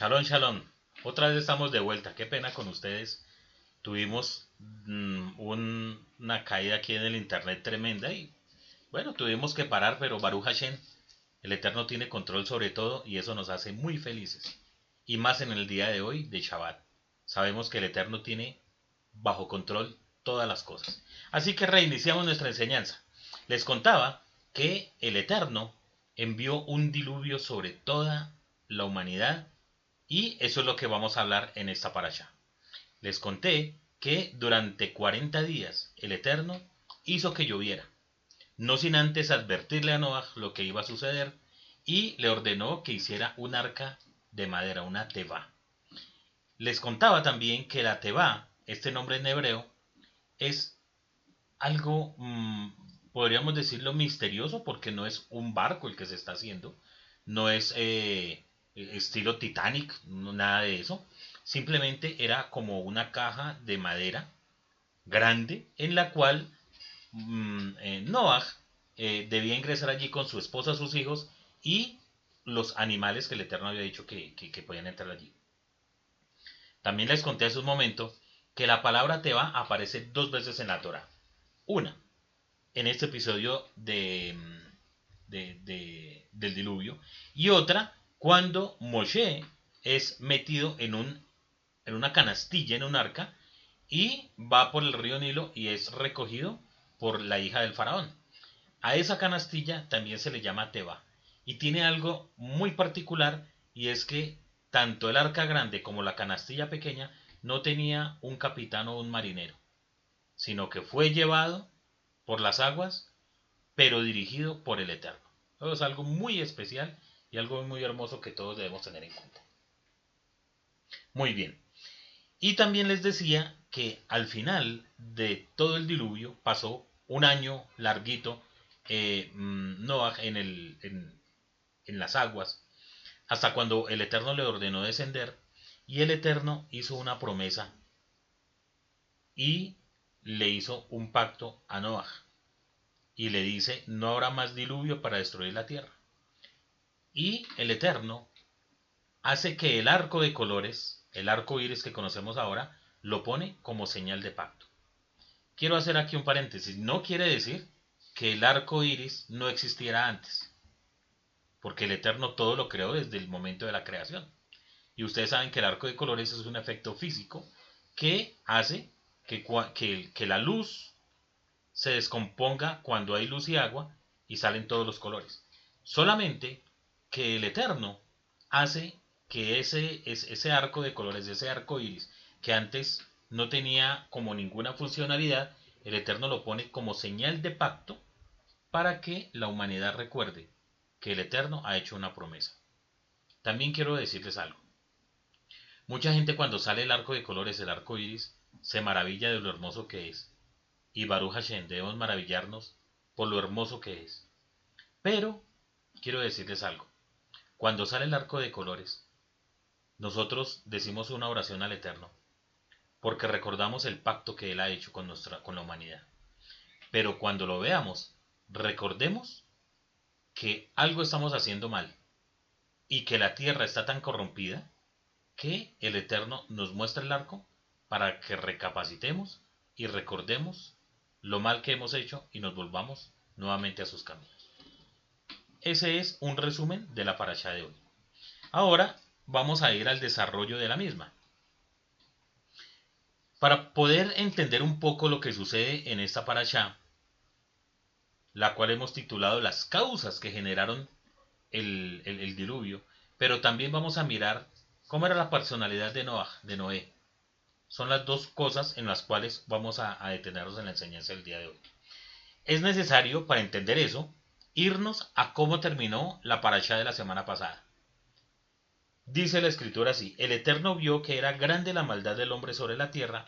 Shalom, shalom. Otra vez estamos de vuelta. Qué pena con ustedes. Tuvimos mm, un- una caída aquí en el internet tremenda y bueno, tuvimos que parar, pero Baruch Hashem, el Eterno tiene control sobre todo y eso nos hace muy felices. Y más en el día de hoy de Shabbat. Sabemos que el Eterno tiene bajo control todas las cosas. Así que reiniciamos nuestra enseñanza. Les contaba que el Eterno envió un diluvio sobre toda la humanidad y eso es lo que vamos a hablar en esta parasha. Les conté que durante 40 días el Eterno hizo que lloviera, no sin antes advertirle a Noah lo que iba a suceder y le ordenó que hiciera un arca de madera, una teba. Les contaba también que la teba, este nombre en hebreo, es algo, mm, podríamos decirlo, misterioso porque no es un barco el que se está haciendo, no es eh, estilo Titanic, nada de eso. Simplemente era como una caja de madera grande en la cual mm, eh, Noah eh, debía ingresar allí con su esposa, sus hijos y los animales que el Eterno había dicho que, que- podían entrar allí. También les conté hace un momento que la palabra Teba aparece dos veces en la Torah. Una, en este episodio mm, de- de- del diluvio, y otra cuando Moshe es metido en, un, en una canastilla, en un arca, y va por el río Nilo y es recogido por la hija del faraón. A esa canastilla también se le llama Teba, y tiene algo muy particular, y es que tanto el arca grande como la canastilla pequeña no tenía un capitán o un marinero, sino que fue llevado por las aguas, pero dirigido por el Eterno. Eso es algo muy especial y algo muy hermoso que todos debemos tener en cuenta. Muy bien. Y también les decía que al final de todo el diluvio pasó un año larguito eh, mm, Noah en, en las aguas, hasta cuando el Eterno le ordenó descender y el Eterno hizo una promesa y le hizo un pacto a Noah y le dice no habrá más diluvio para destruir la tierra. Y el Eterno hace que el arco de colores, el arco iris que conocemos ahora, lo pone como señal de pacto. Quiero hacer aquí un paréntesis. No quiere decir que el arco iris no existiera antes, porque el Eterno todo lo creó desde el momento de la creación. Y ustedes saben que el arco de colores es un efecto físico que hace que, que la luz se descomponga cuando hay luz y agua y salen todos los colores. Solamente que el Eterno hace que ese, es- ese arco de colores, ese arco iris, que antes no tenía como ninguna funcionalidad, el Eterno lo pone como señal de pacto para que la humanidad recuerde que el Eterno ha hecho una promesa. También quiero decirles algo. Mucha gente cuando sale el arco de colores, el arco iris, se maravilla de lo hermoso que es. Y Baruch Hashem, debemos maravillarnos por lo hermoso que es. Pero, quiero decirles algo. Cuando sale el arco de colores, nosotros decimos una oración al Eterno, porque recordamos el pacto que Él ha hecho con, nuestra, con la humanidad. Pero cuando lo veamos, recordemos que algo estamos haciendo mal y que la tierra está tan corrompida que el Eterno nos muestra el arco para que recapacitemos y recordemos lo mal que hemos hecho y nos volvamos nuevamente a sus caminos. Ese es un resumen de la paracha de hoy. Ahora vamos a ir al desarrollo de la misma. Para poder entender un poco lo que sucede en esta paracha, la cual hemos titulado las causas que generaron el, diluvio, pero también vamos a mirar cómo era la personalidad de, Noah, Noé. Son las dos cosas en las cuales vamos a detenernos en la enseñanza del día de hoy. Es necesario, para entender eso, irnos a cómo terminó la paracha de la semana pasada. Dice la escritura así, el Eterno vio que era grande la maldad del hombre sobre la tierra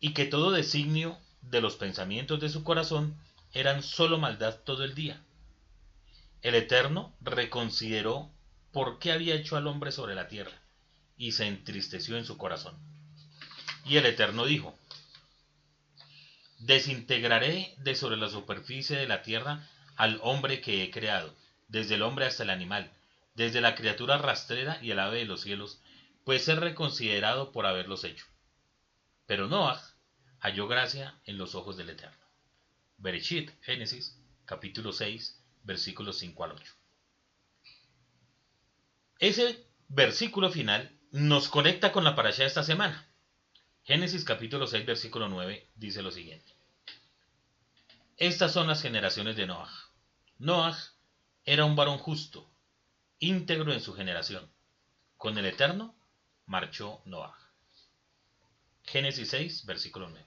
y que todo designio de los pensamientos de su corazón eran solo maldad todo el día. El Eterno reconsideró por qué había hecho al hombre sobre la tierra y se entristeció en su corazón. Y el Eterno dijo, desintegraré de sobre la superficie de la tierra al hombre que he creado, desde el hombre hasta el animal, desde la criatura rastrera y el ave de los cielos, puede ser reconsiderado por haberlos hecho. Pero Noah halló gracia en los ojos del Eterno. Bereshit, Génesis, capítulo 6, versículos 5 al 8. Ese versículo final nos conecta con la parasha de esta semana. Génesis capítulo 6, versículo 9 dice lo siguiente. Estas son las generaciones de Noah. Noah era un varón justo, íntegro en su generación. Con el Eterno marchó Noah. Génesis 6, versículo 9.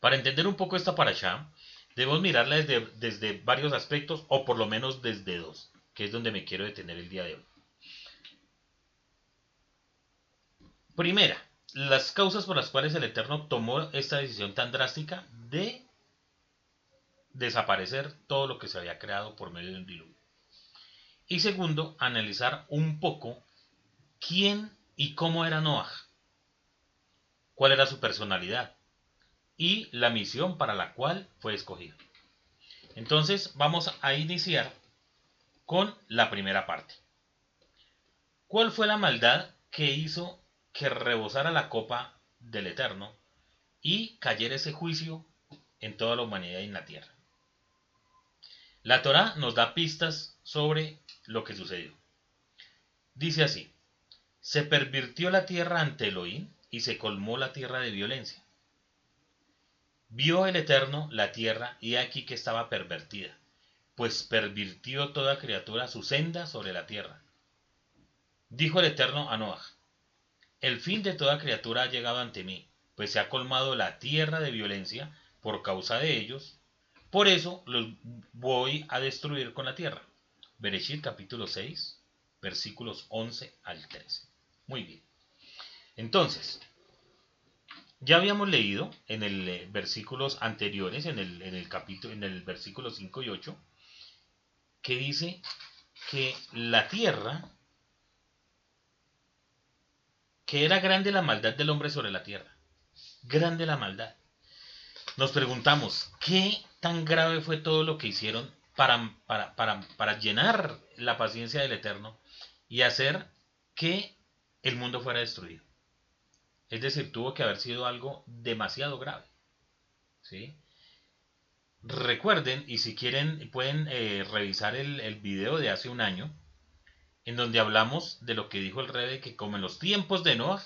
Para entender un poco esta parasha, debemos mirarla desde, desde varios aspectos, o por lo menos desde dos, que es donde me quiero detener el día de hoy. Primera, las causas por las cuales el Eterno tomó esta decisión tan drástica de desaparecer todo lo que se había creado por medio de un diluvio. Y segundo, analizar un poco quién y cómo era Noah, cuál era su personalidad y la misión para la cual fue escogido. Entonces vamos a iniciar con la primera parte. ¿Cuál fue la maldad que hizo que rebosara la copa del Eterno y cayera ese juicio en toda la humanidad y en la tierra? La Torá nos da pistas sobre lo que sucedió. Dice así, se pervirtió la tierra ante Elohim y se colmó la tierra de violencia. Vio el Eterno la tierra y aquí que estaba pervertida, pues pervirtió toda criatura su senda sobre la tierra. Dijo el Eterno a Noah, el fin de toda criatura ha llegado ante mí, pues se ha colmado la tierra de violencia por causa de ellos, por eso los voy a destruir con la tierra. Bereshit capítulo 6, versículos 11 al 13. Muy bien. Entonces, ya habíamos leído en el eh, versículos anteriores, en el, capítulo, en el versículo 5 y 8, que dice que la tierra, que era grande la maldad del hombre sobre la tierra. Grande la maldad. Nos preguntamos, ¿qué tan grave fue todo lo que hicieron para, para, para, para llenar la paciencia del Eterno y hacer que el mundo fuera destruido? Es decir, tuvo que haber sido algo demasiado grave. ¿sí? Recuerden, y si quieren, pueden eh, revisar el, el, video de hace un año, en donde hablamos de lo que dijo el rey, de que como en los tiempos de Noah,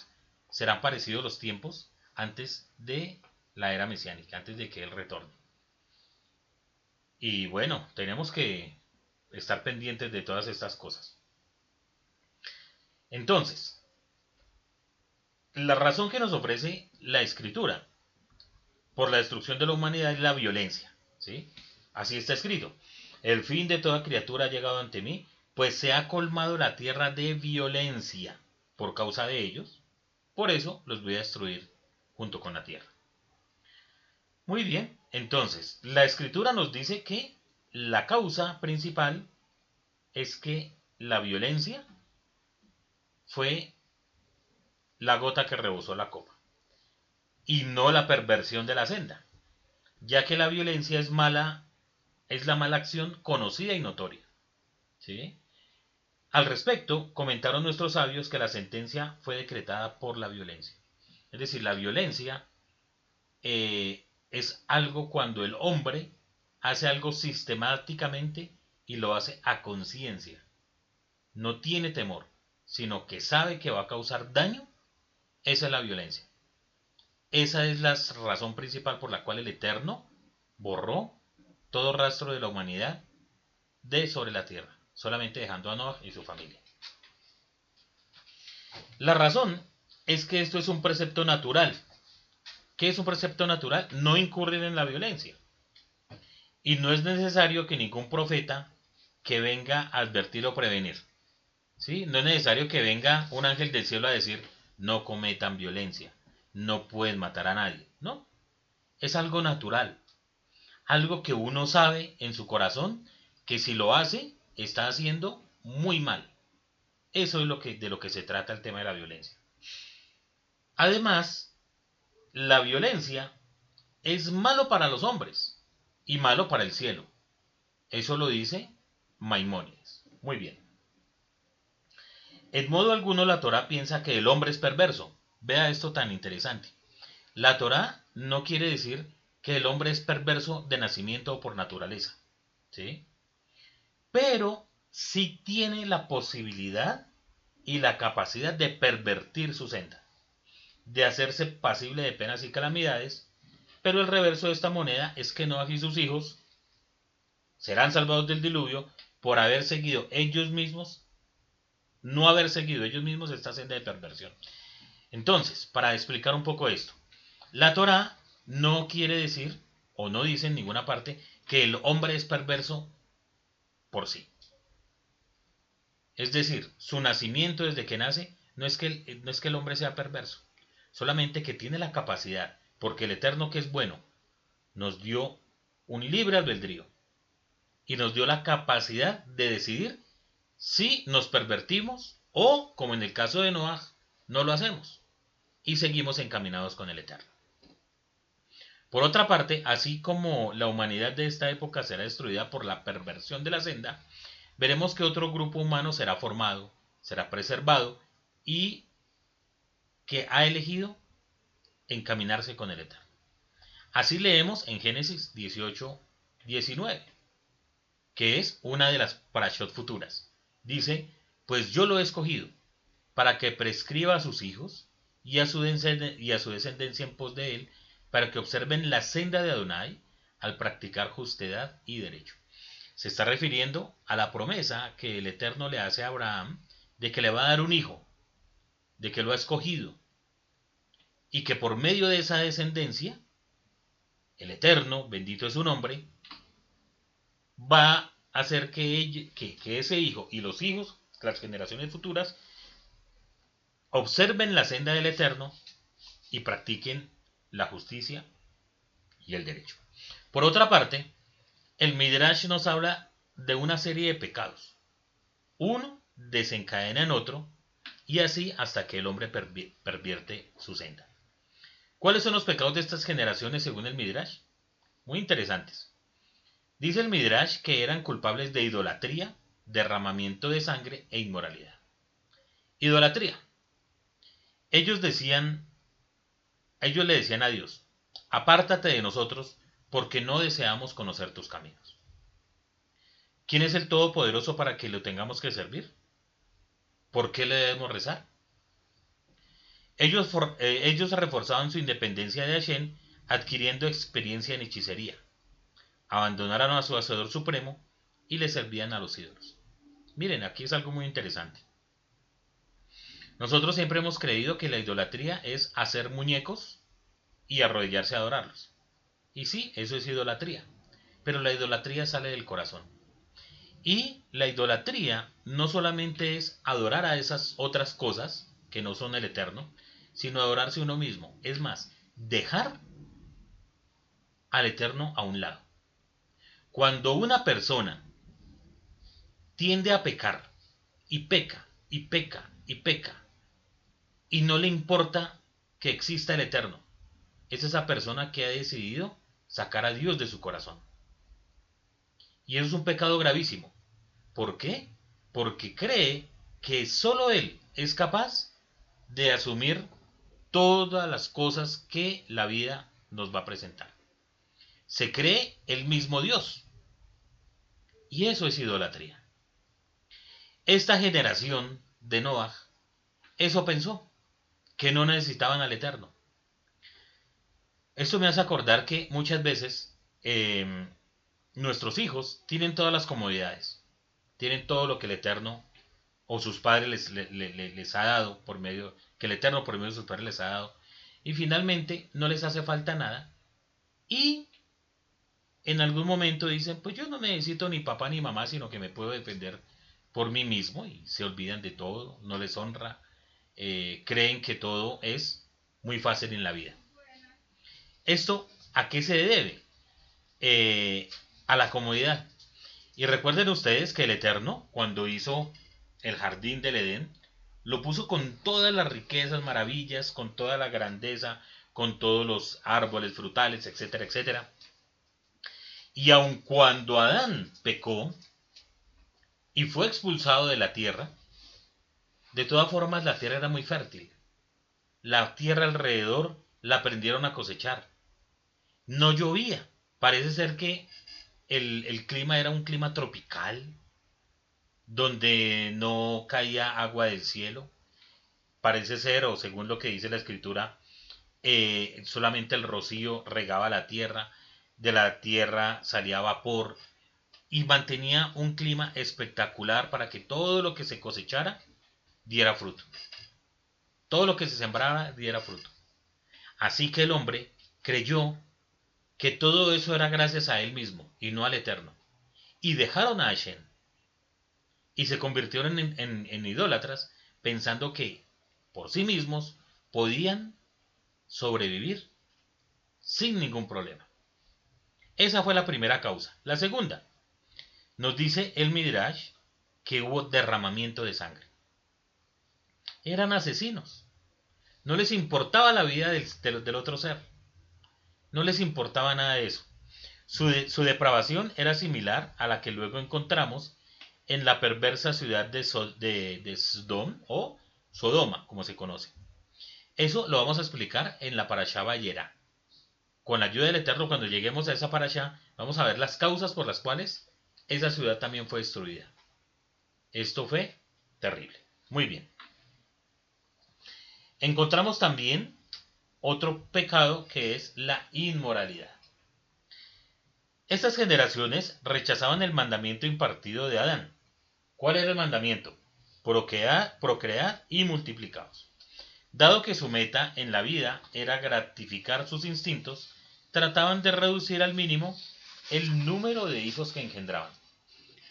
serán parecidos los tiempos antes de la era mesiánica, antes de que él retorne. Y bueno, tenemos que estar pendientes de todas estas cosas. Entonces, la razón que nos ofrece la escritura por la destrucción de la humanidad es la violencia. ¿sí? Así está escrito. El fin de toda criatura ha llegado ante mí, pues se ha colmado la tierra de violencia por causa de ellos. Por eso los voy a destruir junto con la tierra. Muy bien, entonces la escritura nos dice que la causa principal es que la violencia fue la gota que rebosó la copa, y no la perversión de la senda, ya que la violencia es mala, es la mala acción conocida y notoria. ¿sí? Al respecto, comentaron nuestros sabios que la sentencia fue decretada por la violencia. Es decir, la violencia eh, es algo cuando el hombre hace algo sistemáticamente y lo hace a conciencia. No tiene temor, sino que sabe que va a causar daño esa es la violencia. Esa es la razón principal por la cual el Eterno borró todo rastro de la humanidad de sobre la tierra, solamente dejando a Noah y su familia. La razón es que esto es un precepto natural. ¿Qué es un precepto natural? No incurrir en la violencia. Y no es necesario que ningún profeta que venga a advertir o prevenir. ¿Sí? No es necesario que venga un ángel del cielo a decir, no cometan violencia, no pueden matar a nadie, ¿no? Es algo natural, algo que uno sabe en su corazón que si lo hace, está haciendo muy mal. Eso es lo que, de lo que se trata el tema de la violencia. Además, la violencia es malo para los hombres y malo para el cielo. Eso lo dice Maimónides. Muy bien. En modo alguno la Torah piensa que el hombre es perverso. Vea esto tan interesante. La Torah no quiere decir que el hombre es perverso de nacimiento o por naturaleza. ¿Sí? Pero sí tiene la posibilidad y la capacidad de pervertir su senda, de hacerse pasible de penas y calamidades, pero el reverso de esta moneda es que Noah y sus hijos serán salvados del diluvio por haber seguido ellos mismos, no haber seguido ellos mismos esta senda de perversión. Entonces, para explicar un poco esto, la Torah no quiere decir, o no dice en ninguna parte, que el hombre es perverso por sí. Es decir, su nacimiento desde que nace no es que no es que el hombre sea perverso, solamente que tiene la capacidad, porque el Eterno que es bueno, nos dio un libre albedrío y nos dio la capacidad de decidir si nos pervertimos o, como en el caso de Noah, no lo hacemos y seguimos encaminados con el Eterno. Por otra parte, así como la humanidad de esta época será destruida por la perversión de la senda, veremos que otro grupo humano será formado, será preservado y que ha elegido encaminarse con el Eterno. Así leemos en Génesis 18, 19, que es una de las parashot futuras. Dice, pues yo lo he escogido para que prescriba a sus hijos y a su, y a su descendencia en pos de él, para que observen la senda de Adonai al practicar justedad y derecho se está refiriendo a la promesa que el Eterno le hace a Abraham de que le va a dar un hijo, de que lo ha escogido, y que por medio de esa descendencia, el Eterno, bendito es su nombre, va a hacer que, ese hijo y los hijos, las generaciones futuras, observen la senda del Eterno y practiquen la justicia y el derecho. Por otra parte, el Midrash nos habla de una serie de pecados. Uno desencadena en otro y así hasta que el hombre pervierte su senda. ¿Cuáles son los pecados de estas generaciones según el Midrash? Muy interesantes. Dice el Midrash que eran culpables de idolatría, derramamiento de sangre e inmoralidad. Idolatría. Ellos decían, ellos le decían a Dios, apártate de nosotros porque no deseamos conocer tus caminos. ¿Quién es el Todopoderoso para que lo tengamos que servir? ¿Por qué le debemos rezar? Ellos, eh, ellos reforzaban su independencia de Hashem adquiriendo experiencia en hechicería. Abandonaron a su Hacedor Supremo y le servían a los ídolos. Miren, aquí es algo muy interesante. Nosotros siempre hemos creído que la idolatría es hacer muñecos y arrodillarse a adorarlos. Y sí, eso es idolatría. Pero la idolatría sale del corazón. Y la idolatría no solamente es adorar a esas otras cosas que no son el eterno, sino adorarse uno mismo. Es más, dejar al eterno a un lado. Cuando una persona tiende a pecar y peca y peca y peca y no le importa que exista el eterno, es esa persona que ha decidido sacar a Dios de su corazón. Y eso es un pecado gravísimo. ¿Por qué? Porque cree que solo Él es capaz de asumir todas las cosas que la vida nos va a presentar. Se cree el mismo Dios. Y eso es idolatría. Esta generación de Noah, eso pensó, que no necesitaban al Eterno. Esto me hace acordar que muchas veces em, nuestros hijos tienen todas las comodidades, tienen todo lo que el Eterno o sus padres les, les, ha dado por medio, que el Eterno por medio de sus padres les ha dado, y finalmente no les hace falta nada, y en algún momento dicen, pues yo no necesito ni papá ni mamá, sino que me puedo defender por mí mismo, y se olvidan de todo, no les honra, eh, creen que todo es muy fácil en la vida. ¿Esto a qué se debe? Eh, a la comodidad. Y recuerden ustedes que el Eterno, cuando hizo el jardín del Edén, lo puso con todas las riquezas, maravillas, con toda la grandeza, con todos los árboles frutales, etcétera, etcétera. Y aun cuando Adán pecó, y fue expulsado de la tierra, de todas formas la tierra era muy fértil. La tierra alrededor la aprendieron a cosechar. No llovía. Parece ser que el, el clima era un clima tropical, donde no caía agua del cielo. Parece ser, o según lo que dice la escritura, eh, solamente el rocío regaba la tierra, de la tierra salía vapor y mantenía un clima espectacular para que todo lo que se cosechara diera fruto. Todo lo que se sembrara diera fruto. Así que el hombre creyó que todo eso era gracias a él mismo y no al Eterno. Y dejaron a Hashem. Y se convirtieron en, idólatras pensando que por sí mismos podían sobrevivir sin ningún problema. Esa fue la primera causa. La segunda, nos dice el Midrash que hubo derramamiento de sangre. Eran asesinos. No les importaba la vida del, otro ser. No les importaba nada de eso. Su, depravación era similar a la que luego encontramos en la perversa ciudad de, de Sodom o Sodoma, como se conoce. Eso lo vamos a explicar en la Parashá Bayera. Con la ayuda del Eterno, cuando lleguemos a esa Parashá, vamos a ver las causas por las cuales esa ciudad también fue destruida. Esto fue terrible. Muy bien. Encontramos también otro pecado que es la inmoralidad. Estas generaciones rechazaban el mandamiento impartido de Adán. ¿Cuál era el mandamiento? Procrear, procrear y multiplicados. Dado que su meta en la vida era gratificar sus instintos, trataban de reducir al mínimo el número de hijos que engendraban.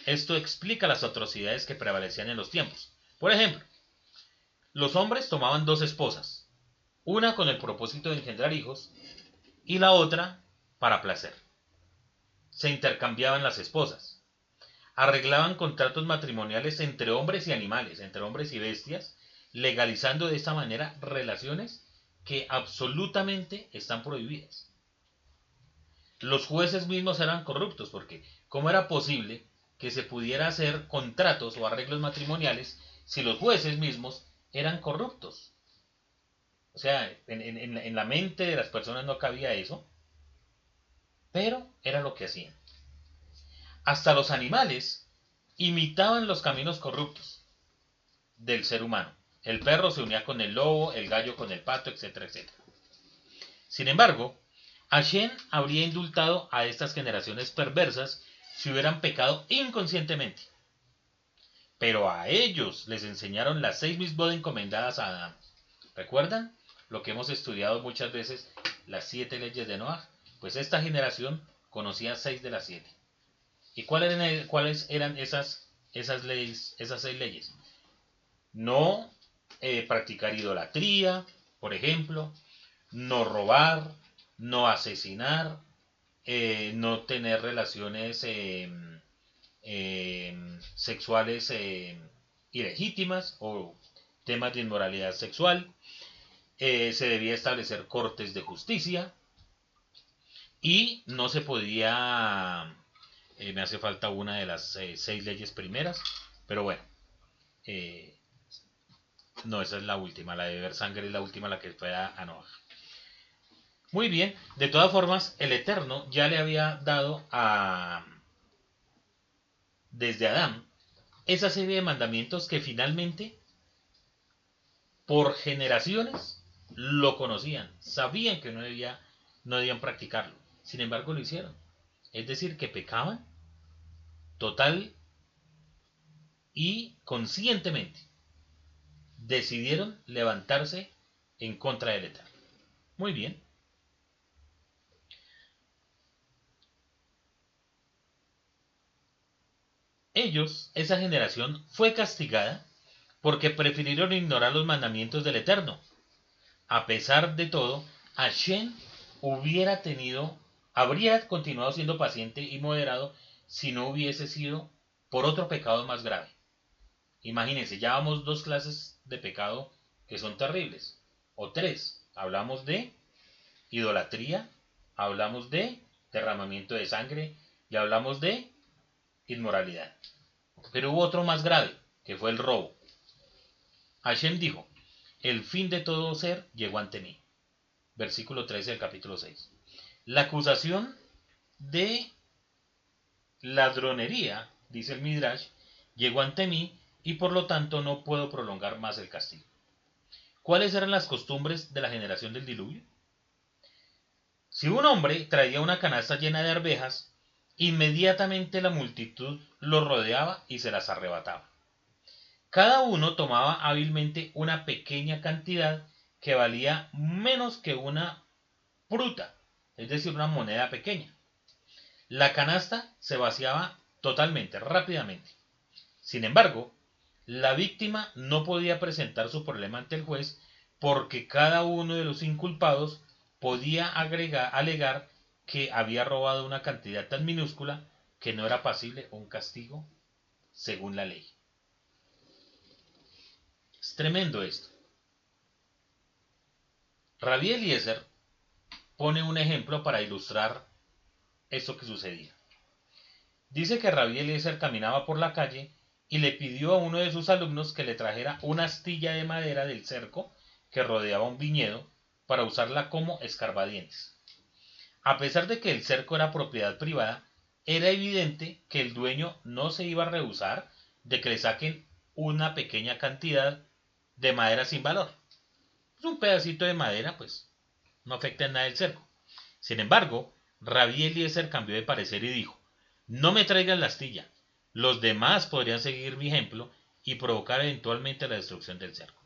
Esto explica las atrocidades que prevalecían en los tiempos. Por ejemplo, los hombres tomaban dos esposas, una con el propósito de engendrar hijos y la otra para placer. Se intercambiaban las esposas, arreglaban contratos matrimoniales entre hombres y animales, entre hombres y bestias, legalizando de esta manera relaciones que absolutamente están prohibidas. Los jueces mismos eran corruptos porque ¿cómo era posible que se pudiera hacer contratos o arreglos matrimoniales si los jueces mismos eran corruptos? O sea, en, la mente de las personas no cabía eso, pero era lo que hacían. Hasta los animales imitaban los caminos corruptos del ser humano. El perro se unía con el lobo, el gallo con el pato, etcétera, etcétera. Sin embargo, Hashem habría indultado a estas generaciones perversas si hubieran pecado inconscientemente. Pero a ellos les enseñaron las seis misbod encomendadas a Adán. ¿Recuerdan? Lo que hemos estudiado muchas veces, las siete leyes de Noah. Pues esta generación conocía seis de las siete. ¿Y cuáles eran, cuáles eran esas, esas, leyes, esas seis leyes? No eh, practicar idolatría, por ejemplo, no robar, no asesinar, eh, no tener relaciones em, em, sexuales em, ilegítimas o temas de inmoralidad sexual. Eh, se debía establecer cortes de justicia y no se podía, me hace falta una de las seis leyes primeras, pero bueno, no, esa es la última, la de beber sangre es la última, la que fue a, Noah. Muy bien, de todas formas, el Eterno ya le había dado a desde Adán esa serie de mandamientos que finalmente por generaciones lo conocían, sabían que no, debía, no debían practicarlo, sin embargo lo hicieron. Es decir, que pecaban total y conscientemente decidieron levantarse en contra del Eterno. Muy bien. Ellos, esa generación, fue castigada porque prefirieron ignorar los mandamientos del Eterno. A pesar de todo, Hashem hubiera tenido, habría continuado siendo paciente y moderado si no hubiese sido por otro pecado más grave. Imagínense, ya vamos dos clases de pecado que son terribles. O tres. Hablamos de idolatría, hablamos de derramamiento de sangre y hablamos de inmoralidad. Pero hubo otro más grave, que fue el robo. Hashem dijo, el fin de todo ser llegó ante mí. Versículo 13 del capítulo 6. La acusación de ladronería, dice el Midrash, llegó ante mí y por lo tanto no puedo prolongar más el castigo. ¿Cuáles eran las costumbres de la generación del diluvio? Si un hombre traía una canasta llena de arvejas, inmediatamente la multitud lo rodeaba y se las arrebataba. Cada uno tomaba hábilmente una pequeña cantidad que valía menos que una fruta, es decir, una moneda pequeña. La canasta se vaciaba totalmente, rápidamente. Sin embargo, la víctima no podía presentar su problema ante el juez porque cada uno de los inculpados podía alegar que había robado una cantidad tan minúscula que no era pasible un castigo según la ley. Es tremendo esto. Rabí Eliezer pone un ejemplo para ilustrar esto que sucedía. Dice que Rabí Eliezer caminaba por la calle y le pidió a uno de sus alumnos que le trajera una astilla de madera del cerco que rodeaba un viñedo para usarla como escarbadientes. A pesar de que el cerco era propiedad privada, era evidente que el dueño no se iba a rehusar de que le saquen una pequeña cantidad de madera sin valor. un pedacito de madera, pues, no afecta en nada el cerco. Sin embargo, Rabí Eliezer cambió de parecer y dijo, no me traigan la astilla, los demás podrían seguir mi ejemplo y provocar eventualmente la destrucción del cerco.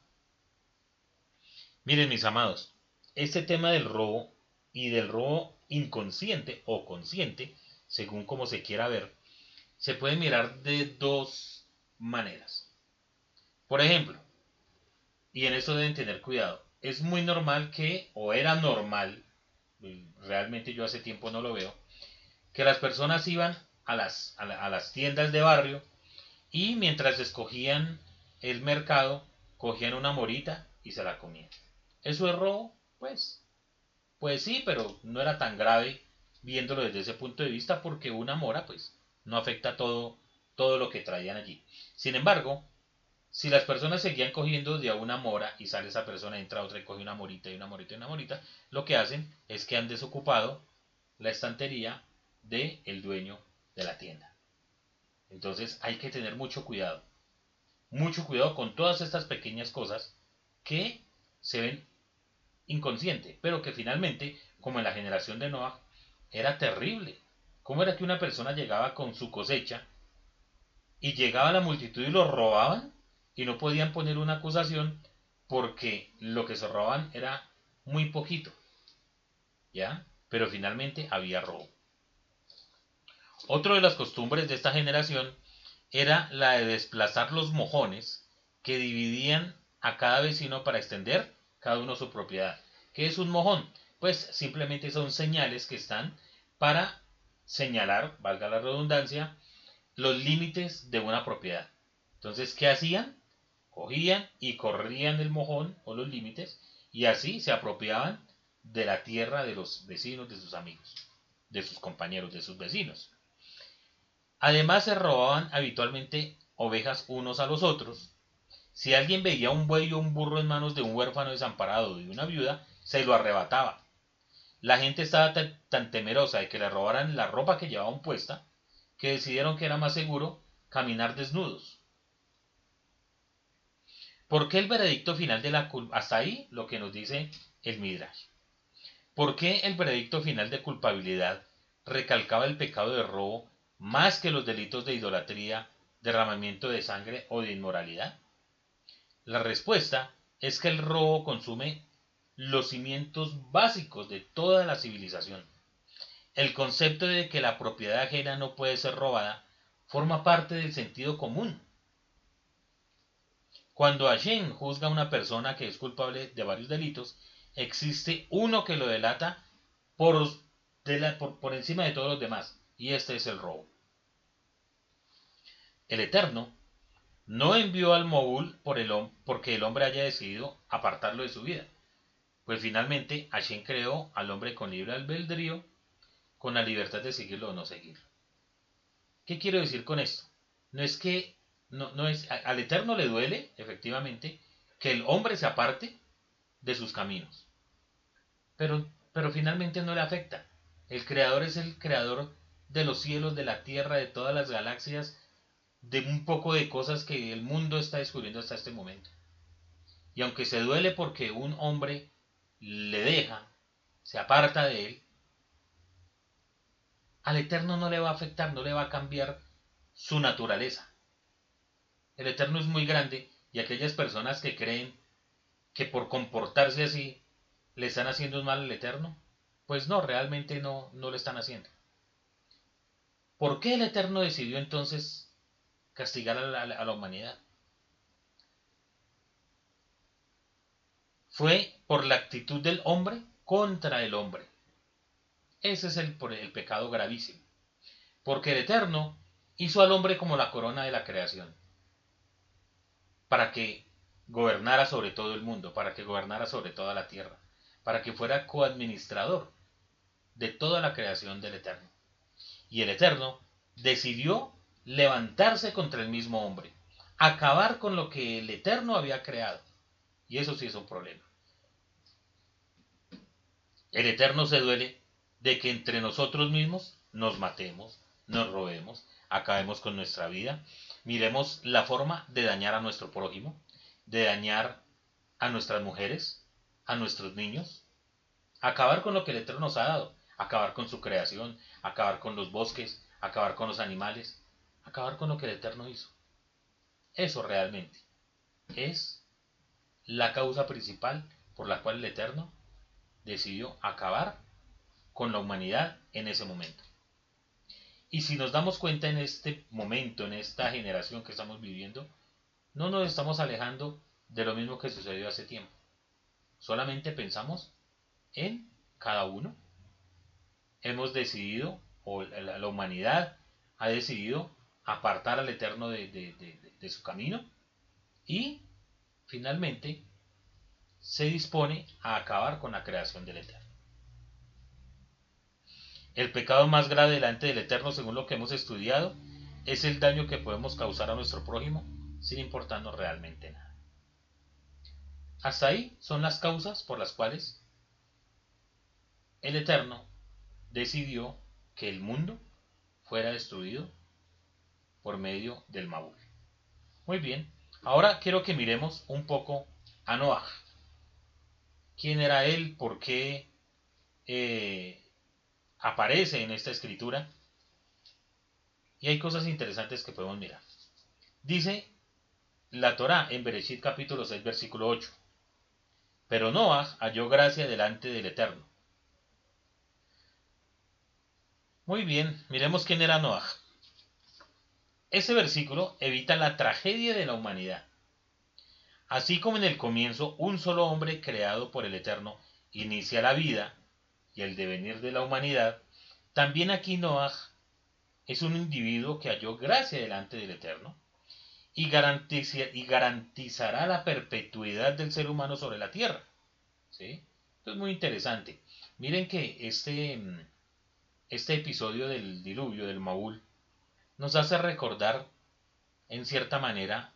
Miren mis amados, este tema del robo y del robo inconsciente o consciente, según como se quiera ver, se puede mirar de dos maneras. Por ejemplo, y en eso deben tener cuidado, es muy normal que, o era normal, realmente yo hace tiempo no lo veo, que las personas iban a las, a, las tiendas de barrio y mientras escogían el mercado, cogían una morita y se la comían. ¿Eso es robo? Pues, pues sí, pero no era tan grave viéndolo desde ese punto de vista porque una mora pues no afecta todo, todo lo que traían allí. Sin embargo, si las personas seguían cogiendo de una mora y sale esa persona, entra otra y coge una morita y una morita y una morita, lo que hacen es que han desocupado la estantería del el dueño de la tienda. Entonces hay que tener mucho cuidado. Mucho cuidado con todas estas pequeñas cosas que se ven inconsciente, pero que finalmente, como en la generación de Noah, era terrible. ¿Cómo era que una persona llegaba con su cosecha y llegaba la multitud y lo robaban y no podían poner una acusación porque lo que se robaban era muy poquito? ¿Ya? Pero finalmente había robo. Otra de las costumbres de esta generación era la de desplazar los mojones que dividían a cada vecino para extender cada uno su propiedad. ¿Qué es un mojón? Pues simplemente son señales que están para señalar, valga la redundancia, los límites de una propiedad. Entonces, ¿qué hacían? Cogían y corrían el mojón o los límites y así se apropiaban de la tierra de los vecinos, de sus amigos, de sus compañeros, de sus vecinos. Además se robaban habitualmente ovejas unos a los otros. Si alguien veía un buey o un burro en manos de un huérfano desamparado o de una viuda, se lo arrebataba. La gente estaba tan, temerosa de que le robaran la ropa que llevaban puesta, que decidieron que era más seguro caminar desnudos. ¿Por qué el veredicto final de la hasta ahí lo que nos dice el Midrash? ¿Por qué el veredicto final de culpabilidad recalcaba el pecado de robo más que los delitos de idolatría, derramamiento de sangre o de inmoralidad? La respuesta es que el robo consume los cimientos básicos de toda la civilización. El concepto de que la propiedad ajena no puede ser robada forma parte del sentido común. Cuando Hashem juzga a una persona que es culpable de varios delitos, existe uno que lo delata por, encima de todos los demás, y este es el robo. El Eterno no envió al Moúl por el, porque el hombre haya decidido apartarlo de su vida, pues finalmente Hashem creó al hombre con libre albedrío, con la libertad de seguirlo o no seguirlo. ¿Qué quiero decir con esto? no es que, no, no es, al Eterno le duele, efectivamente, que el hombre se aparte de sus caminos. Pero, pero finalmente no le afecta. El creador es el creador de los cielos, de la tierra, de todas las galaxias, de un poco de cosas que el mundo está descubriendo hasta este momento. Y aunque se duele porque un hombre le deja, se aparta de él, al Eterno no le va a afectar, no le va a cambiar su naturaleza. El Eterno es muy grande y aquellas personas que creen que por comportarse así le están haciendo mal al Eterno, pues no, realmente no, no lo están haciendo. ¿Por qué el Eterno decidió entonces castigar a la, humanidad? Fue por la actitud del hombre contra el hombre. Ese es el, el pecado gravísimo. Porque el Eterno hizo al hombre como la corona de la creación. Para que gobernara sobre todo el mundo, para que gobernara sobre toda la tierra, para que fuera coadministrador de toda la creación del Eterno y el Eterno decidió levantarse contra el mismo hombre, acabar con lo que el Eterno había creado. Y eso sí es un problema. El Eterno se duele de que entre nosotros mismos nos matemos, nos robemos, acabemos con nuestra vida, miremos la forma de dañar a nuestro prójimo, de dañar a nuestras mujeres, a nuestros niños, acabar con lo que el Eterno nos ha dado acabar con su creación, acabar con los bosques, acabar con los animales, acabar con lo que el Eterno hizo. Eso realmente es la causa principal por la cual el Eterno decidió acabar con la humanidad en ese momento. Y si nos damos cuenta en este momento, en esta generación que estamos viviendo, no nos estamos alejando de lo mismo que sucedió hace tiempo. Solamente pensamos en cada uno hemos decidido, o la, humanidad ha decidido apartar al Eterno de, su camino y finalmente se dispone a acabar con la creación del Eterno. El pecado más grave delante del Eterno, según lo que hemos estudiado, es el daño que podemos causar a nuestro prójimo sin importarnos realmente nada. Hasta ahí son las causas por las cuales el Eterno decidió que el mundo fuera destruido por medio del Maúl. Muy bien, ahora quiero que miremos un poco a Noah. ¿Quién era él? ¿Por qué eh, aparece en esta escritura? Y hay cosas interesantes que podemos mirar. Dice la Torah en Bereshit capítulo 6 versículo 8. Pero Noah halló gracia delante del Eterno Muy bien, miremos quién era Noah. Ese versículo evita la tragedia de la humanidad. Así como en el comienzo un solo hombre creado por el Eterno inicia la vida y el devenir de la humanidad, también aquí Noah es un individuo que halló gracia delante del Eterno y, garantizará la perpetuidad del ser humano sobre la tierra. ¿Sí? Esto es muy interesante. Miren que este este episodio del diluvio del Maúl nos hace recordar, en cierta manera,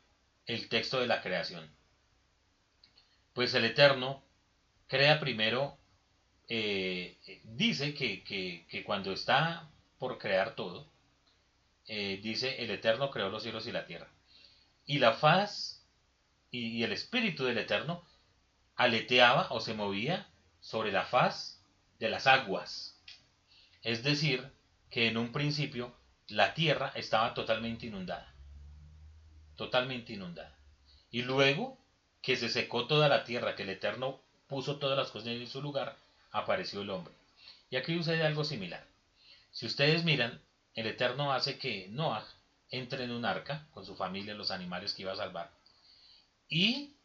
el texto de la creación. Pues el Eterno crea primero, eh, dice que, cuando está por crear todo, eh, dice el Eterno creó los cielos y la tierra. Y la faz y el espíritu del Eterno aleteaba o se movía sobre la faz de las aguas es decir, que en un principio la tierra estaba totalmente inundada. Totalmente inundada. Y luego que se secó toda la tierra, que el Eterno puso todas las cosas en su lugar, apareció el hombre. Y aquí sucede algo similar. Si ustedes miran, el Eterno hace que Noah entre en un arca con su familia, los animales que iba a salvar. Y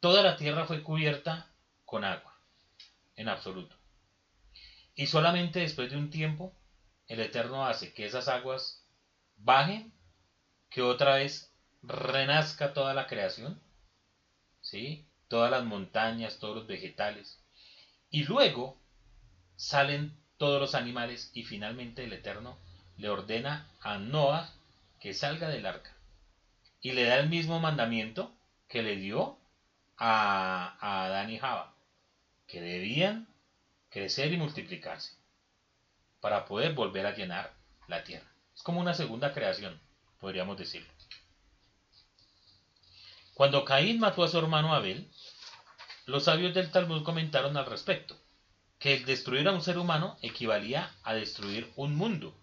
toda la tierra fue cubierta con agua, en absoluto. Y solamente después de un tiempo, el Eterno hace que esas aguas bajen, que otra vez renazca toda la creación, ¿sí? todas las montañas, todos los vegetales, y luego salen todos los animales y finalmente el Eterno le ordena a Noah que salga del arca. Y le da el mismo mandamiento que le dio a, a Adán y Java, que debían crecer y multiplicarse para poder volver a llenar la tierra. Es como una segunda creación, podríamos decirlo. Cuando Caín mató a su hermano Abel, los sabios del Talmud comentaron al respecto, que el destruir a un ser humano equivalía a destruir un mundo.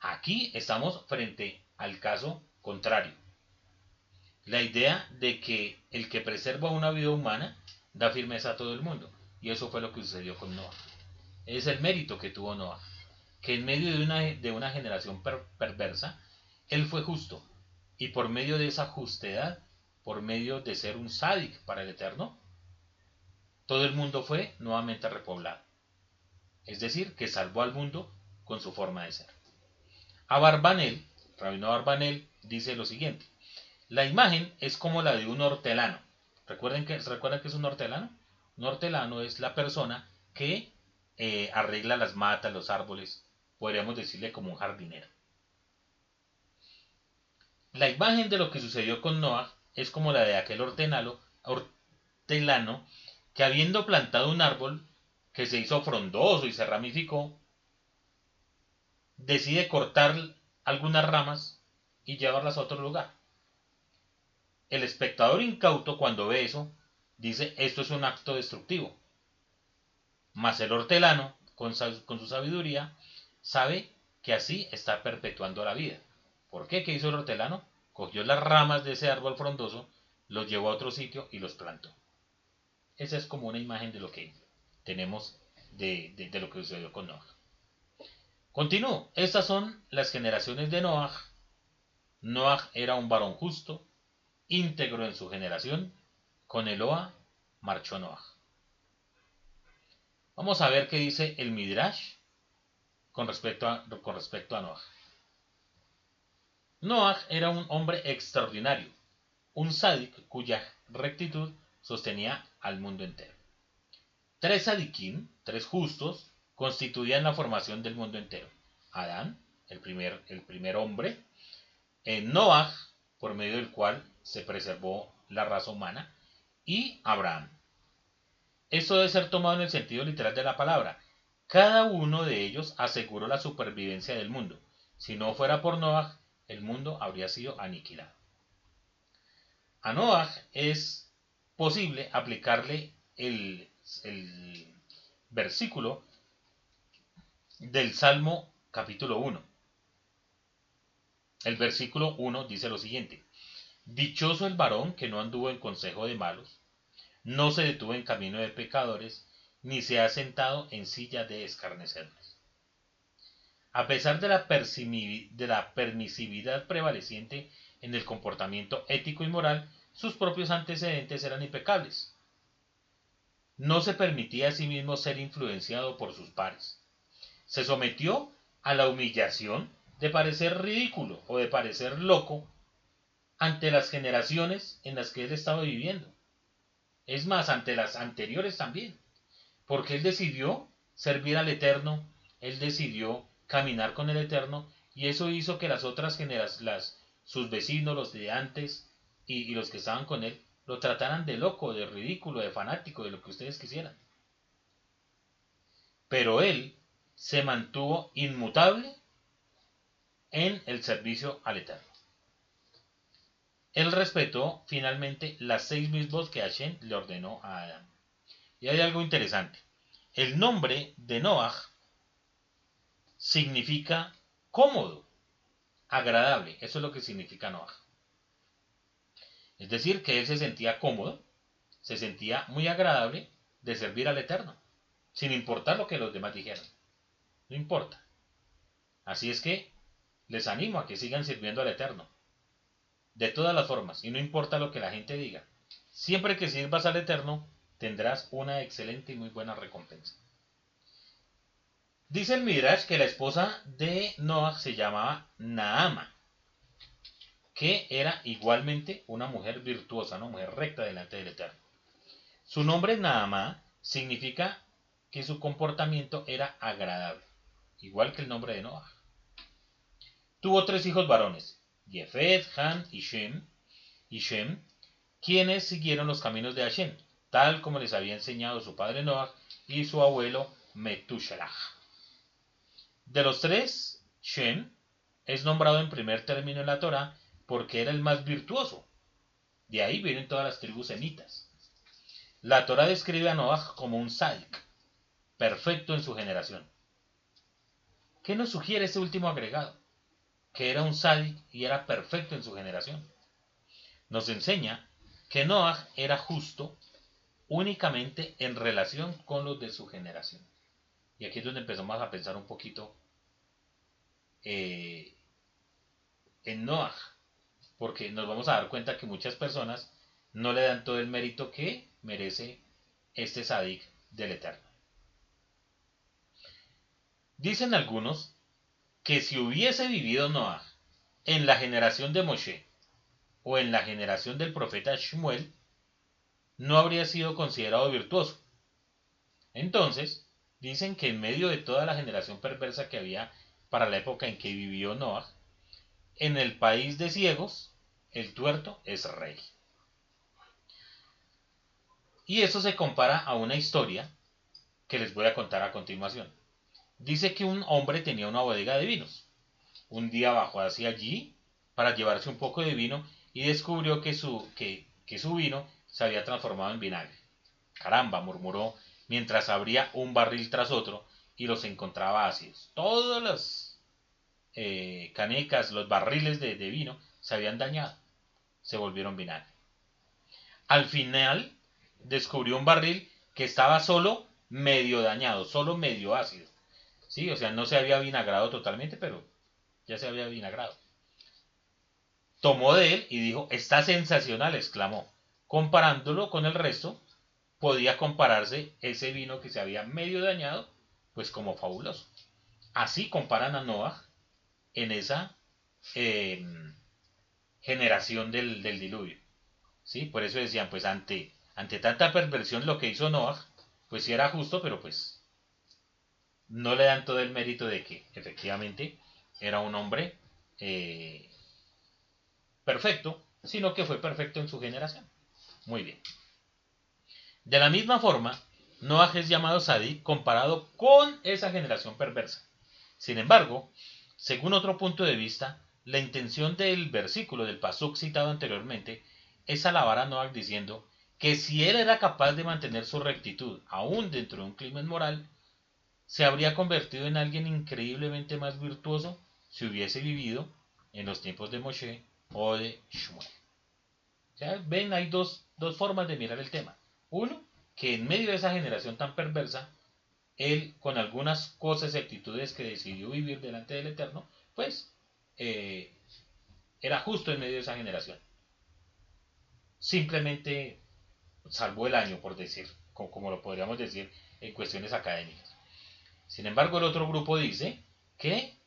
Aquí estamos frente al caso contrario. La idea de que el que preserva una vida humana da firmeza a todo el mundo. Y eso fue lo que sucedió con Noah. Es el mérito que tuvo Noah. Que en medio de una, de una generación perversa, él fue justo. Y por medio de esa justedad, por medio de ser un sádic para el Eterno, todo el mundo fue nuevamente repoblado. Es decir, que salvó al mundo con su forma de ser. Abarbanel, Rabino Abarbanel, dice lo siguiente. La imagen es como la de un hortelano. ¿Recuerden que, ¿Recuerdan que es un hortelano? Un hortelano es la persona que eh, arregla las matas, los árboles. Podríamos decirle como un jardinero. La imagen de lo que sucedió con Noah es como la de aquel hortelano, que habiendo plantado un árbol que se hizo frondoso y se ramificó, decide cortar algunas ramas y llevarlas a otro lugar. El espectador incauto cuando ve eso dice esto es un acto destructivo. Mas el hortelano, con, su sabiduría, sabe que así está perpetuando la vida. ¿Por qué? ¿Qué hizo el hortelano? Cogió las ramas de ese árbol frondoso, los llevó a otro sitio y los plantó. Esa es como una imagen de lo que tenemos de, lo que sucedió con Noah. Continúo. Estas son las generaciones de Noah. Noah era un varón justo, íntegro en su generación, con Eloa marchó Noah. Vamos a ver qué dice el Midrash con respecto a, con respecto a Noah. Noah era un hombre extraordinario, un sádic cuya rectitud sostenía al mundo entero. Tres sadikim, tres justos, constituían la formación del mundo entero. Adán, el primer, hombre, en Noah, por medio del cual se preservó la raza humana, y Abraham. Esto debe ser tomado en el sentido literal de la palabra. Cada uno de ellos aseguró la supervivencia del mundo. Si no fuera por Noah, el mundo habría sido aniquilado. A Noah es posible aplicarle el, versículo del Salmo capítulo 1. El versículo 1 dice lo siguiente. Dichoso el varón que no anduvo en consejo de malos, no se detuvo en camino de pecadores, ni se ha sentado en silla de escarnecedores. A pesar de la, permisividad prevaleciente en el comportamiento ético y moral, sus propios antecedentes eran impecables. No se permitía a sí mismo ser influenciado por sus pares. Se sometió a la humillación de parecer ridículo o de parecer loco ante las generaciones en las que él estaba viviendo. Es más, ante las anteriores también. Porque él decidió servir al Eterno, él decidió caminar con el Eterno, y eso hizo que las otras generaciones, sus vecinos, los de antes y, los que estaban con él, lo trataran de loco, de ridículo, de fanático, de lo que ustedes quisieran. Pero él se mantuvo inmutable en el servicio al Eterno. Él respetó finalmente las seis mismos que Hashem le ordenó a Adán. Y hay algo interesante. El nombre de Noah significa cómodo, agradable. Eso es lo que significa Noah. Es decir, que él se sentía cómodo, se sentía muy agradable de servir al Eterno, sin importar lo que los demás dijeran. No importa. Así es que les animo a que sigan sirviendo al Eterno de todas las formas, y no importa lo que la gente diga. Siempre que sirvas al Eterno, tendrás una excelente y muy buena recompensa. Dice el Midrash que la esposa de Noah se llamaba Naama, que era igualmente una mujer virtuosa, una mujer recta delante del Eterno. Su nombre Naama significa que su comportamiento era agradable, igual que el nombre de Noah. tuvo tres hijos varones, Jefet, Han y Shem, y Shem, quienes siguieron los caminos de Hashem, tal como les había enseñado su padre Noah y su abuelo Metushalah. De los tres, Shem es nombrado en primer término en la Torah porque era el más virtuoso. De ahí vienen todas las tribus semitas. La Torah describe a Noah como un sádic, perfecto en su generación. ¿Qué nos sugiere ese último agregado? Que era un sádic y era perfecto en su generación. Nos enseña que Noah era justo únicamente en relación con los de su generación. Y aquí es donde empezamos a pensar un poquito eh, en Noah, porque nos vamos a dar cuenta que muchas personas no le dan todo el mérito que merece este Sadik del Eterno. Dicen algunos que si hubiese vivido Noah en la generación de Moshe o en la generación del profeta Shmuel, no habría sido considerado virtuoso. Entonces, dicen que en medio de toda la generación perversa que había para la época en que vivió Noah, en el país de ciegos, el tuerto es rey. Y eso se compara a una historia que les voy a contar a continuación. Dice que un hombre tenía una bodega de vinos. Un día bajó hacia allí para llevarse un poco de vino y descubrió que su, que, que su vino se había transformado en vinagre. Caramba, murmuró mientras abría un barril tras otro y los encontraba ácidos. Todas las eh, canecas, los barriles de, vino se habían dañado, se volvieron vinagre. Al final descubrió un barril que estaba solo medio dañado, solo medio ácido. Sí, o sea, no se había vinagrado totalmente, pero ya se había vinagrado. Tomó de él y dijo, está sensacional, exclamó. Comparándolo con el resto, podía compararse ese vino que se había medio dañado, pues como fabuloso. Así comparan a Noah en esa em, generación del, diluvio. ¿Sí? Por eso decían, pues ante, ante tanta perversión lo que hizo Noah, pues sí era justo, pero pues no le dan todo el mérito de que efectivamente era un hombre eh, perfecto, sino que fue perfecto en su generación. Muy bien. De la misma forma, Noah es llamado Sadi comparado con esa generación perversa. Sin embargo, según otro punto de vista, la intención del versículo del Pasuk citado anteriormente es alabar a Noah diciendo que si él era capaz de mantener su rectitud aún dentro de un crimen moral, se habría convertido en alguien increíblemente más virtuoso si hubiese vivido en los tiempos de Moshe o de Shmuel. ven, hay dos, dos formas de mirar el tema. Uno, que en medio de esa generación tan perversa, él con algunas cosas y actitudes que decidió vivir delante del Eterno, pues eh, era justo en medio de esa generación. Simplemente salvó el año, por decir, como, lo podríamos decir en cuestiones académicas. Sin embargo, el otro grupo dice que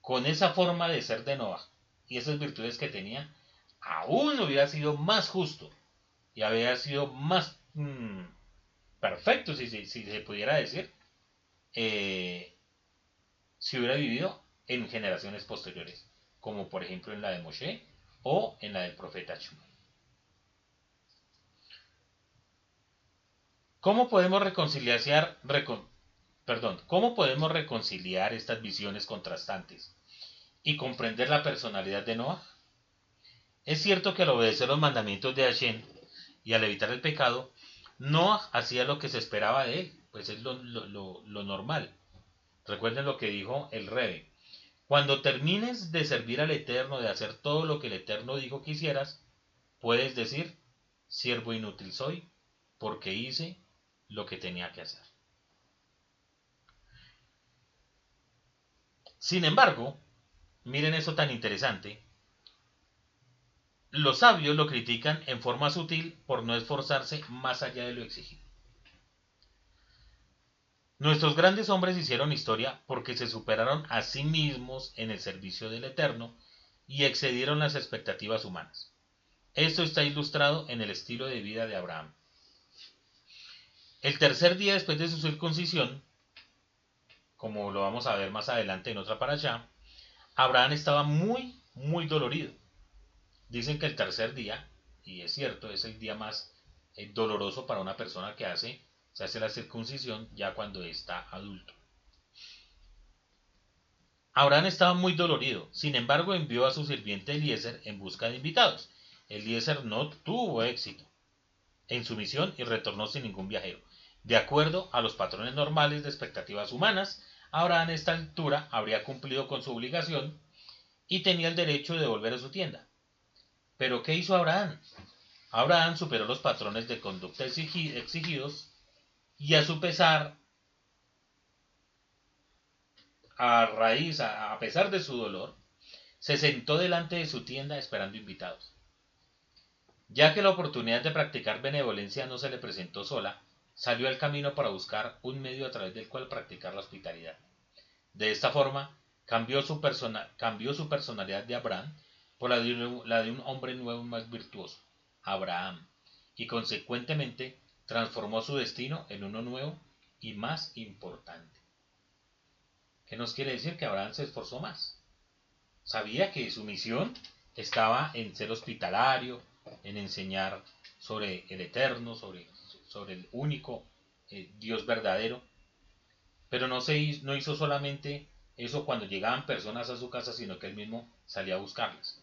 con esa forma de ser de Noah y esas virtudes que tenía, aún hubiera sido más justo y habría sido más mm, perfecto, si, se pudiera decir, eh, si hubiera vivido en generaciones posteriores, como por ejemplo en la de Moshe o en la del profeta Shmuel. ¿Cómo podemos reconciliar, perdón, ¿cómo podemos reconciliar estas visiones contrastantes y comprender la personalidad de Noah? Es cierto que al obedecer los mandamientos de Hashem y al evitar el pecado, no hacía lo que se esperaba de él, pues es lo, normal. Recuerden lo que dijo el rey. Cuando termines de servir al Eterno, de hacer todo lo que el Eterno dijo que hicieras, puedes decir, siervo inútil soy, porque hice lo que tenía que hacer. Sin embargo, miren eso tan interesante, los sabios lo critican en forma sutil por no esforzarse más allá de lo exigido. Nuestros grandes hombres hicieron historia porque se superaron a sí mismos en el servicio del Eterno y excedieron las expectativas humanas. Esto está ilustrado en el estilo de vida de Abraham. El tercer día después de su circuncisión, como lo vamos a ver más adelante en otra para allá, Abraham estaba muy, muy dolorido. Dicen que el tercer día, y es cierto, es el día más eh, doloroso para una persona que hace, se hace la circuncisión ya cuando está adulto. Abraham estaba muy dolorido, sin embargo envió a su sirviente Eliezer en busca de invitados. Eliezer no tuvo éxito en su misión y retornó sin ningún viajero. De acuerdo a los patrones normales de expectativas humanas, Abraham a esta altura habría cumplido con su obligación y tenía el derecho de volver a su tienda. Pero ¿qué hizo Abraham? Abraham superó los patrones de conducta exigidos y a su pesar, a raíz, a pesar de su dolor, se sentó delante de su tienda esperando invitados. Ya que la oportunidad de practicar benevolencia no se le presentó sola, salió al camino para buscar un medio a través del cual practicar la hospitalidad. De esta forma, cambió su, cambió su personalidad de Abraham por la de, un, hombre nuevo y más virtuoso, Abraham, y consecuentemente transformó su destino en uno nuevo y más importante. ¿Qué nos quiere decir? Que Abraham se esforzó más. Sabía que su misión estaba en ser hospitalario, en enseñar sobre el eterno, sobre el único eh, Dios verdadero. Pero no, se, no hizo solamente eso cuando llegaban personas a su casa, sino que él mismo salía a buscarlas.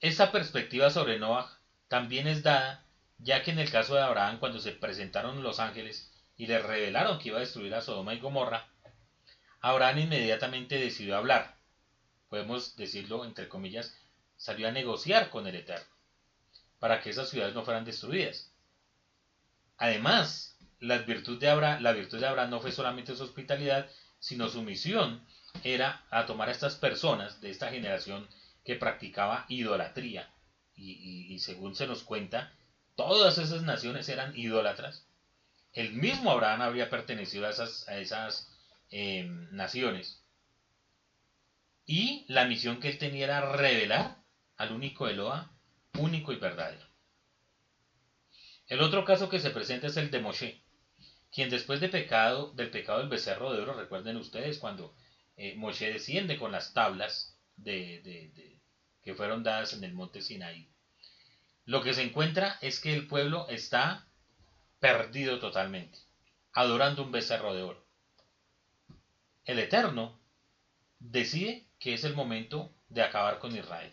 Esta perspectiva sobre Noah también es dada, ya que en el caso de Abraham, cuando se presentaron los ángeles y le revelaron que iba a destruir a Sodoma y Gomorra, Abraham inmediatamente decidió hablar. Podemos decirlo entre comillas, salió a negociar con el Eterno, para que esas ciudades no fueran destruidas. Además, la virtud, de Abraham, la virtud de Abraham no fue solamente su hospitalidad, sino su misión era a tomar a estas personas de esta generación que practicaba idolatría. Y, según se nos cuenta, todas esas naciones eran idólatras. El mismo Abraham habría pertenecido a esas, a esas em, naciones. Y la misión que él tenía era revelar al único Eloa, único y verdadero. El otro caso que se presenta es el de Moshe, quien después de pecado, del pecado del becerro de oro, recuerden ustedes cuando eh, Moshe desciende con las tablas de, que fueron dadas en el monte Sinaí. Lo que se encuentra es que el pueblo está perdido totalmente, adorando un becerro de oro. El Eterno decide que es el momento de acabar con Israel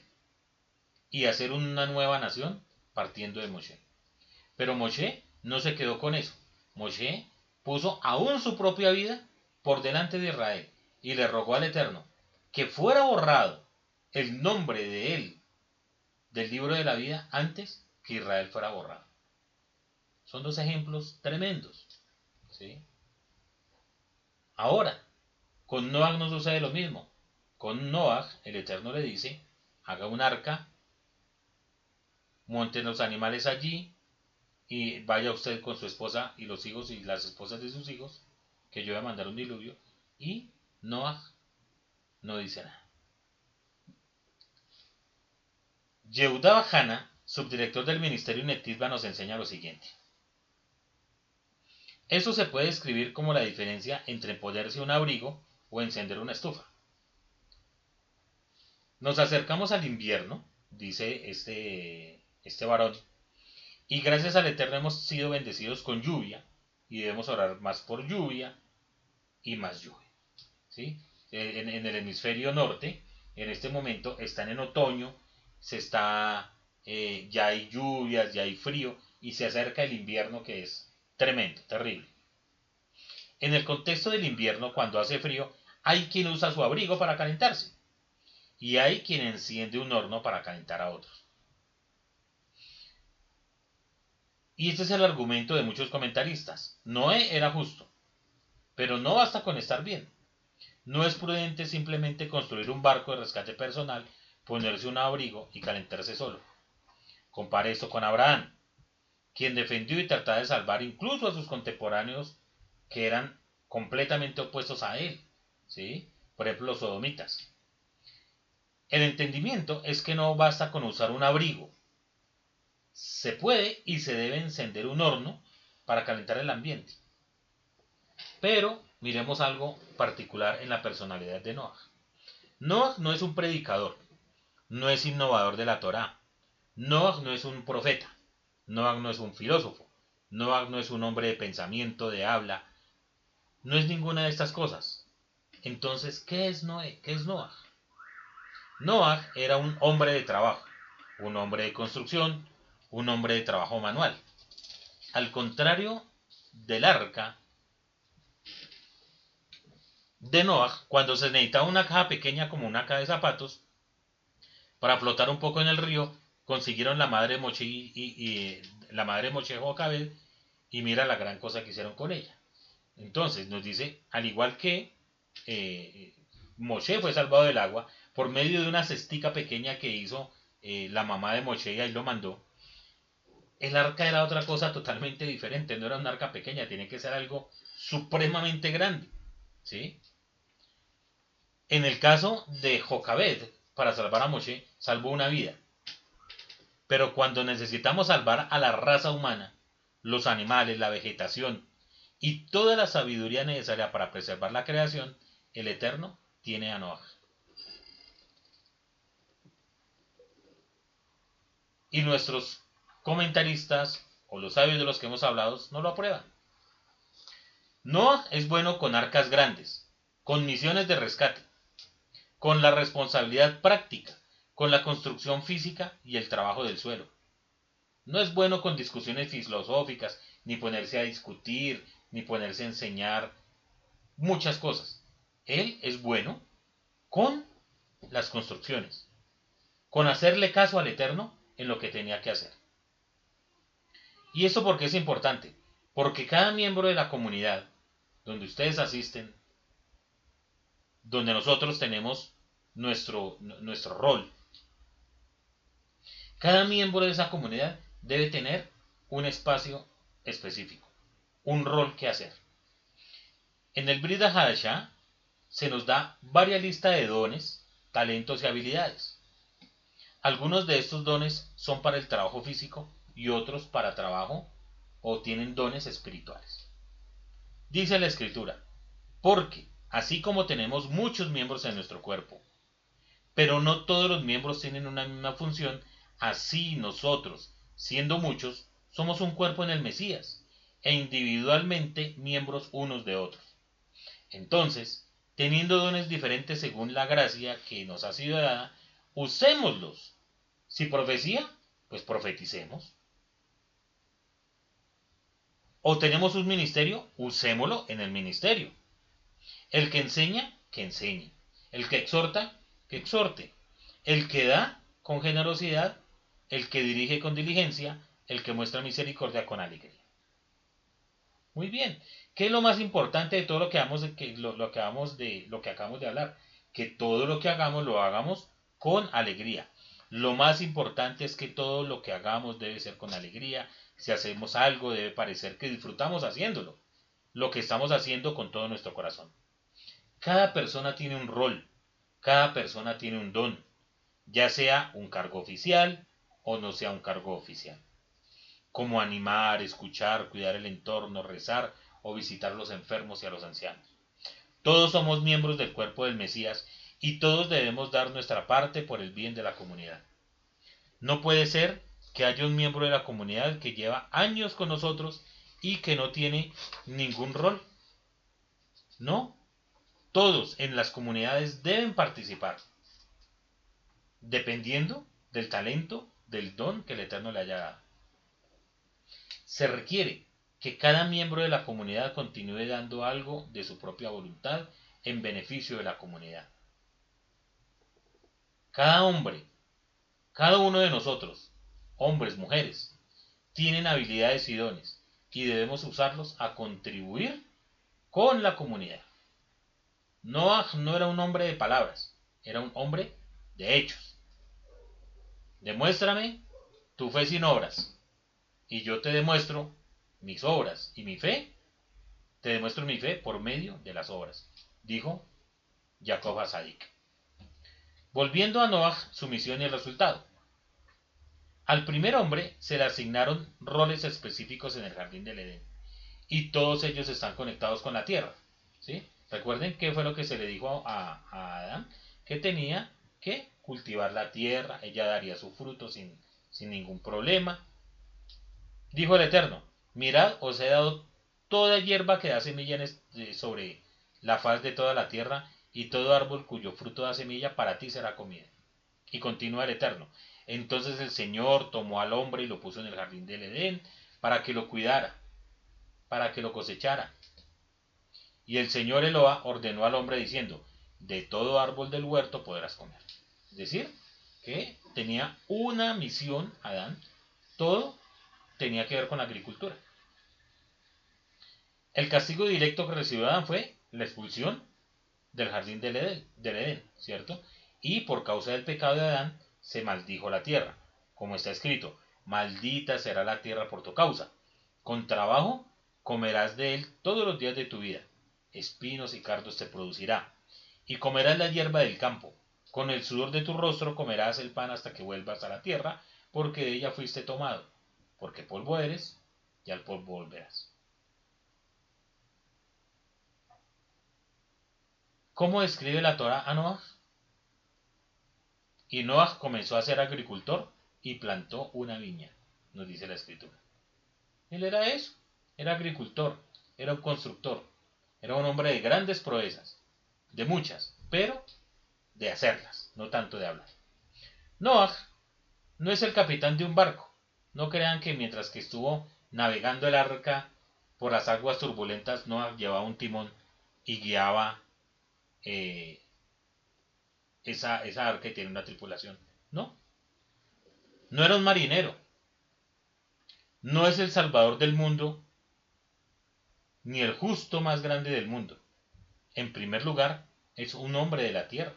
y hacer una nueva nación partiendo de Moshe. Pero Moshe no se quedó con eso. Moshe puso aún su propia vida por delante de Israel y le rogó al Eterno que fuera borrado el nombre de él del libro de la vida antes que Israel fuera borrado. Son dos ejemplos tremendos. ¿sí? Ahora, con Noah no sucede lo mismo. Con Noah, el Eterno le dice, haga un arca, monten los animales allí, y vaya usted con su esposa y los hijos y las esposas de sus hijos, que yo voy a mandar un diluvio, y Noah no dice nada. Yehuda Bajana, subdirector del Ministerio Netisba, nos enseña lo siguiente. Eso se puede describir como la diferencia entre ponerse un abrigo o encender una estufa. Nos acercamos al invierno, dice este, este varón, y gracias al Eterno hemos sido bendecidos con lluvia y debemos orar más por lluvia y más lluvia. ¿sí? En, el hemisferio norte, en este momento, están en otoño, se está, eh, ya hay lluvias, ya hay frío y se acerca el invierno que es tremendo, terrible. En el contexto del invierno, cuando hace frío, hay quien usa su abrigo para calentarse y hay quien enciende un horno para calentar a otros. Y este es el argumento de muchos comentaristas. Noé era justo, pero no basta con estar bien. No es prudente simplemente construir un barco de rescate personal, ponerse un abrigo y calentarse solo. Compare esto con Abraham, quien defendió y trataba de salvar incluso a sus contemporáneos que eran completamente opuestos a él, ¿sí? por ejemplo los sodomitas. El entendimiento es que no basta con usar un abrigo, se puede y se debe encender un horno para calentar el ambiente. Pero miremos algo particular en la personalidad de Noah. Noah no es un predicador, no es innovador de la Torá. Noah no es un profeta, Noah no es un filósofo, Noah no es un hombre de pensamiento, de habla, no es ninguna de estas cosas. Entonces, ¿qué es Noé? ¿Qué es Noah? Noah era un hombre de trabajo, un hombre de construcción, un hombre de trabajo manual. Al contrario del arca de Noah, cuando se necesitaba una caja pequeña como una caja de zapatos, para flotar un poco en el río, consiguieron la madre Moche y, la madre Moche Jocabed y mira la gran cosa que hicieron con ella. Entonces nos dice, al igual que eh, fue salvado del agua por medio de una cestica pequeña que hizo eh, la mamá de Moshe y ahí lo mandó, el arca era otra cosa totalmente diferente, no era un arca pequeña, tiene que ser algo supremamente grande. ¿sí? En el caso de Jocabed, para salvar a Moshe, salvó una vida. Pero cuando necesitamos salvar a la raza humana, los animales, la vegetación y toda la sabiduría necesaria para preservar la creación, el Eterno tiene a Noah. Y nuestros comentaristas o los sabios de los que hemos hablado no lo aprueban. Noah es bueno con arcas grandes, con misiones de rescate, con la responsabilidad práctica, con la construcción física y el trabajo del suelo. No es bueno con discusiones filosóficas, ni ponerse a discutir, ni ponerse a enseñar muchas cosas. Él es bueno con las construcciones, con hacerle caso al Eterno en lo que tenía que hacer. ¿Y eso por qué es importante? Porque cada miembro de la comunidad donde ustedes asisten, donde nosotros tenemos nuestro, nuestro rol. Cada miembro de esa comunidad debe tener un espacio específico, un rol que hacer. En el Brida Hadashah se nos da varias listas de dones, talentos y habilidades. Algunos de estos dones son para el trabajo físico y otros para trabajo o tienen dones espirituales. Dice la escritura, porque así como tenemos muchos miembros en nuestro cuerpo, pero no todos los miembros tienen una misma función, así nosotros, siendo muchos, somos un cuerpo en el Mesías, e individualmente miembros unos de otros. Entonces, teniendo dones diferentes según la gracia que nos ha sido dada, usémoslos. Si profecía, pues profeticemos. O tenemos un ministerio, usémoslo en el ministerio. El que enseña, que enseñe. El que exhorta, que exhorte, el que da con generosidad, el que dirige con diligencia, el que muestra misericordia con alegría. Muy bien. ¿Qué es lo más importante de todo lo que, hagamos que, lo, que de lo que acabamos de hablar? Que todo lo que hagamos lo hagamos con alegría. Lo más importante es que todo lo que hagamos debe ser con alegría. Si hacemos algo debe parecer que disfrutamos haciéndolo. Lo que estamos haciendo con todo nuestro corazón. Cada persona tiene un rol, cada persona tiene un don, ya sea un cargo oficial o no sea un cargo oficial. Como animar, escuchar, cuidar el entorno, rezar o visitar a los enfermos y a los ancianos. Todos somos miembros del cuerpo del Mesías y todos debemos dar nuestra parte por el bien de la comunidad. No puede ser que haya un miembro de la comunidad que lleva años con nosotros y que no tiene ningún rol. No, todos en las comunidades deben participar, dependiendo del talento, del don que el Eterno le haya dado. Se requiere que cada miembro de la comunidad continúe dando algo de su propia voluntad en beneficio de la comunidad. Cada hombre, cada uno de nosotros, hombres, mujeres, tienen habilidades y dones y debemos usarlos a contribuir con la comunidad. Noah no era un hombre de palabras, era un hombre de hechos. Demuéstrame tu fe sin obras, y yo te demuestro mis obras y mi fe, te demuestro mi fe por medio de las obras, dijo Jacob Asadik. Volviendo a Noah, su misión y el resultado. Al primer hombre se le asignaron roles específicos en el jardín del Edén, y todos ellos están conectados con la tierra. ¿sí? Recuerden qué fue lo que se le dijo a, Adán, que tenía que cultivar la tierra, ella daría su fruto sin, sin ningún problema. Dijo el Eterno, mirad, os he dado toda hierba que da semilla sobre la faz de toda la tierra, y todo árbol cuyo fruto da semilla para ti será comida. Y continúa el Eterno. Entonces el Señor tomó al hombre y lo puso en el jardín del Edén para que lo cuidara, para que lo cosechara. Y el Señor Eloa ordenó al hombre diciendo, de todo árbol del huerto podrás comer. Es decir, que tenía una misión, Adán, todo tenía que ver con la agricultura. El castigo directo que recibió Adán fue la expulsión del jardín del Edén, del Edén, ¿cierto? Y por causa del pecado de Adán se maldijo la tierra, como está escrito, maldita será la tierra por tu causa. Con trabajo comerás de él todos los días de tu vida. Espinos y cardos te producirá. Y comerás la hierba del campo. Con el sudor de tu rostro comerás el pan hasta que vuelvas a la tierra, porque de ella fuiste tomado. Porque polvo eres, y al polvo volverás. ¿Cómo describe la Torah a Noah? Y Noah comenzó a ser agricultor y plantó una viña, nos dice la escritura. Él era eso, era agricultor, era un constructor, era un hombre de grandes proezas, de muchas, pero de hacerlas, no tanto de hablar. Noah no es el capitán de un barco. No crean que mientras que estuvo navegando el arca por las aguas turbulentas, Noah llevaba un timón y guiaba eh, esa, esa arca tiene una tripulación. No. No era un marinero. No es el salvador del mundo, ni el justo más grande del mundo. En primer lugar, es un hombre de la tierra.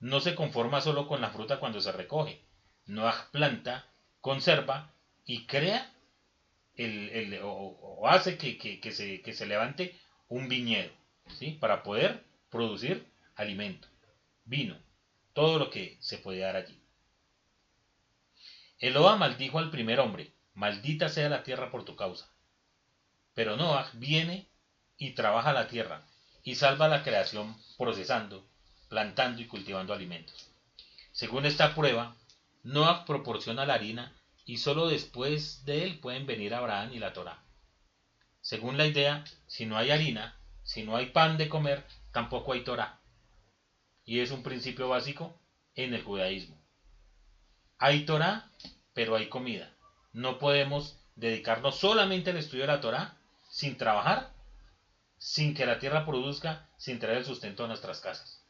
No se conforma solo con la fruta cuando se recoge. No planta, conserva y crea el, o, hace que, que, se, que se levante un viñedo ¿sí? para poder producir alimento vino, todo lo que se puede dar allí. Eloa maldijo al primer hombre, maldita sea la tierra por tu causa. Pero Noah viene y trabaja la tierra y salva la creación procesando, plantando y cultivando alimentos. Según esta prueba, Noah proporciona la harina y solo después de él pueden venir Abraham y la Torah. Según la idea, si no hay harina, si no hay pan de comer, tampoco hay Torah y es un principio básico en el judaísmo. Hay Torah, pero hay comida. No podemos dedicarnos solamente al estudio de la Torah sin trabajar, sin que la tierra produzca, sin traer el sustento a nuestras casas.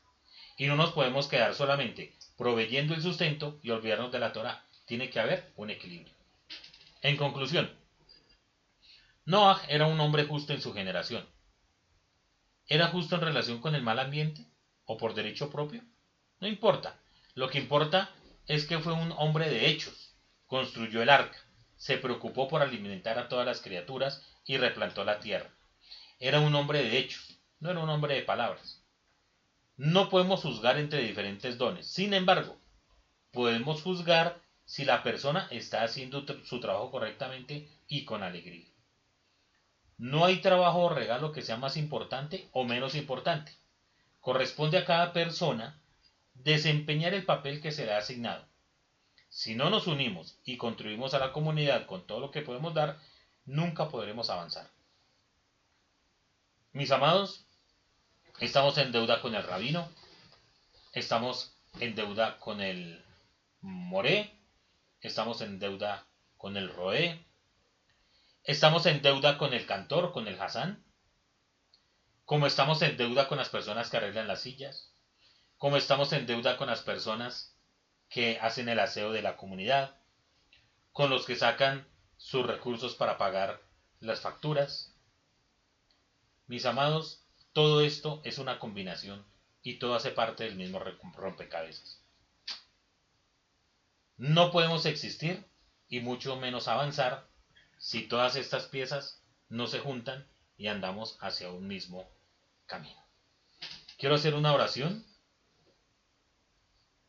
Y no nos podemos quedar solamente proveyendo el sustento y olvidarnos de la Torah. Tiene que haber un equilibrio. En conclusión, Noah era un hombre justo en su generación. ¿Era justo en relación con el mal ambiente? o por derecho propio? No importa. Lo que importa es que fue un hombre de hechos. Construyó el arca, se preocupó por alimentar a todas las criaturas y replantó la tierra. Era un hombre de hechos, no era un hombre de palabras. No podemos juzgar entre diferentes dones. Sin embargo, podemos juzgar si la persona está haciendo su trabajo correctamente y con alegría. No hay trabajo o regalo que sea más importante o menos importante corresponde a cada persona desempeñar el papel que se le ha asignado. Si no nos unimos y contribuimos a la comunidad con todo lo que podemos dar, nunca podremos avanzar. Mis amados, estamos en deuda con el rabino, estamos en deuda con el moré, estamos en deuda con el roé, estamos en deuda con el cantor, con el hasán, como estamos en deuda con las personas que arreglan las sillas, como estamos en deuda con las personas que hacen el aseo de la comunidad, con los que sacan sus recursos para pagar las facturas. Mis amados, todo esto es una combinación y todo hace parte del mismo rompecabezas. No podemos existir y mucho menos avanzar si todas estas piezas no se juntan y andamos hacia un mismo camino. Quiero hacer una oración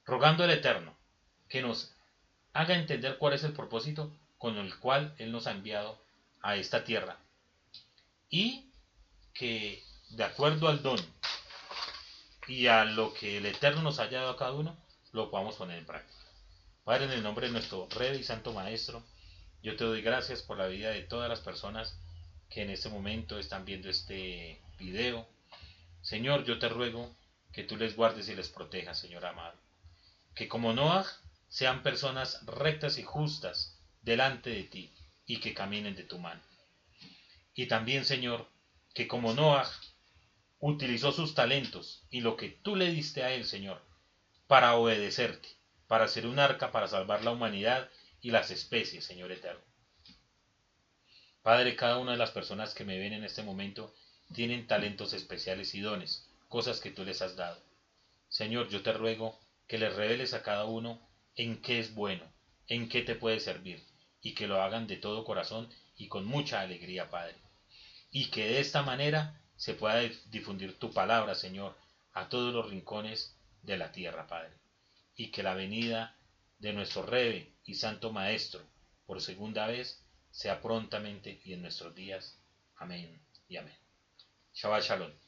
rogando al Eterno que nos haga entender cuál es el propósito con el cual Él nos ha enviado a esta tierra y que de acuerdo al don y a lo que el Eterno nos haya dado a cada uno, lo podamos poner en práctica. Padre, en el nombre de nuestro Rey y Santo Maestro, yo te doy gracias por la vida de todas las personas que en este momento están viendo este video. Señor, yo te ruego que tú les guardes y les protejas, Señor amado. Que como Noah sean personas rectas y justas delante de ti y que caminen de tu mano. Y también, Señor, que como Noah utilizó sus talentos y lo que tú le diste a él, Señor, para obedecerte, para ser un arca, para salvar la humanidad y las especies, Señor eterno. Padre, cada una de las personas que me ven en este momento tienen talentos especiales y dones, cosas que tú les has dado. Señor, yo te ruego que les reveles a cada uno en qué es bueno, en qué te puede servir, y que lo hagan de todo corazón y con mucha alegría, Padre. Y que de esta manera se pueda difundir tu palabra, Señor, a todos los rincones de la tierra, Padre. Y que la venida de nuestro Rebe y Santo Maestro por segunda vez sea prontamente y en nuestros días. Amén y amén. Shabbat Shalom.